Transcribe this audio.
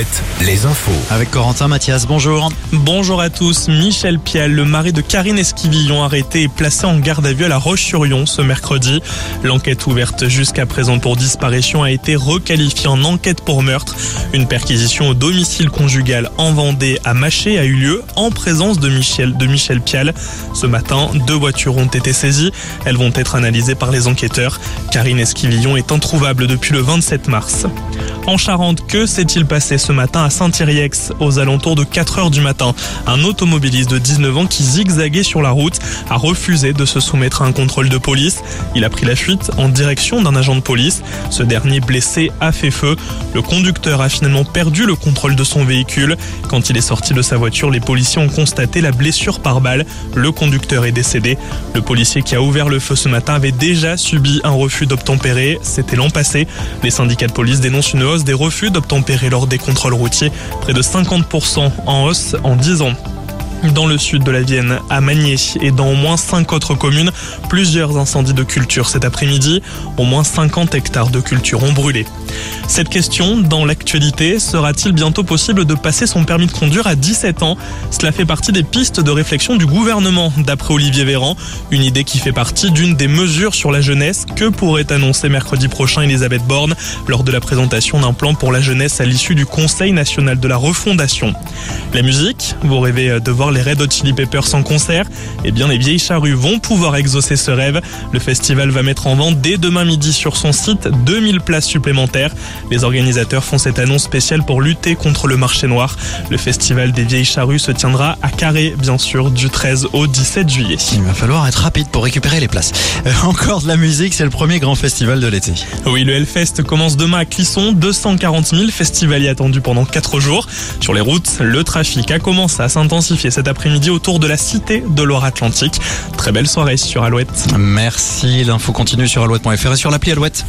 Alouette, les infos. Avec Corentin Mathias, bonjour. Bonjour à tous. Michel Pial, le mari de Karine Esquivillon, arrêté et placé en garde à vue à La Roche-sur-Yon ce mercredi. L'enquête ouverte jusqu'à présent pour disparition a été requalifiée en enquête pour meurtre. Une perquisition au domicile conjugal en Vendée à Maché a eu lieu en présence de Michel, de Michel Pial. Ce matin, deux voitures ont été saisies. Elles vont être analysées par les enquêteurs. Karine Esquivillon est introuvable depuis le 27 mars. En Charente, que s'est-il passé ce matin à Saint-Iriex aux alentours de 4 heures du matin Un automobiliste de 19 ans qui zigzaguait sur la route a refusé de se soumettre à un contrôle de police. Il a pris la fuite en direction d'un agent de police. Ce dernier blessé a fait feu. Le conducteur a finalement perdu le contrôle de son véhicule. Quand il est sorti de sa voiture, les policiers ont constaté la blessure par balle. Le conducteur est décédé. Le policier qui a ouvert le feu ce matin avait déjà subi un refus d'obtempérer. C'était l'an passé. Les syndicats de police dénoncent une hausse des refus d'obtempérer lors des contrôles routiers, près de 50% en hausse en 10 ans. Dans le sud de la Vienne, à Magné et dans au moins 5 autres communes, plusieurs incendies de culture cet après-midi. Au moins 50 hectares de culture ont brûlé. Cette question, dans l'actualité, sera-t-il bientôt possible de passer son permis de conduire à 17 ans? Cela fait partie des pistes de réflexion du gouvernement, d'après Olivier Véran. Une idée qui fait partie d'une des mesures sur la jeunesse que pourrait annoncer mercredi prochain Elisabeth Borne lors de la présentation d'un plan pour la jeunesse à l'issue du Conseil national de la refondation. La musique, vous rêvez de voir les Red Hot Chili Peppers en concert, eh bien les vieilles charrues vont pouvoir exaucer ce rêve. Le festival va mettre en vente dès demain midi sur son site 2000 places supplémentaires. Les organisateurs font cette annonce spéciale pour lutter contre le marché noir. Le festival des vieilles charrues se tiendra à Carré, bien sûr, du 13 au 17 juillet. Il va falloir être rapide pour récupérer les places. Euh, encore de la musique, c'est le premier grand festival de l'été. Oui, le Hellfest commence demain à Clisson. 240 000 festivaliers attendus pendant 4 jours. Sur les routes, le trafic a commencé à s'intensifier cet après-midi autour de la cité de Loire-Atlantique. Très belle soirée sur Alouette. Merci, l'info continue sur alouette.fr et sur l'appli Alouette.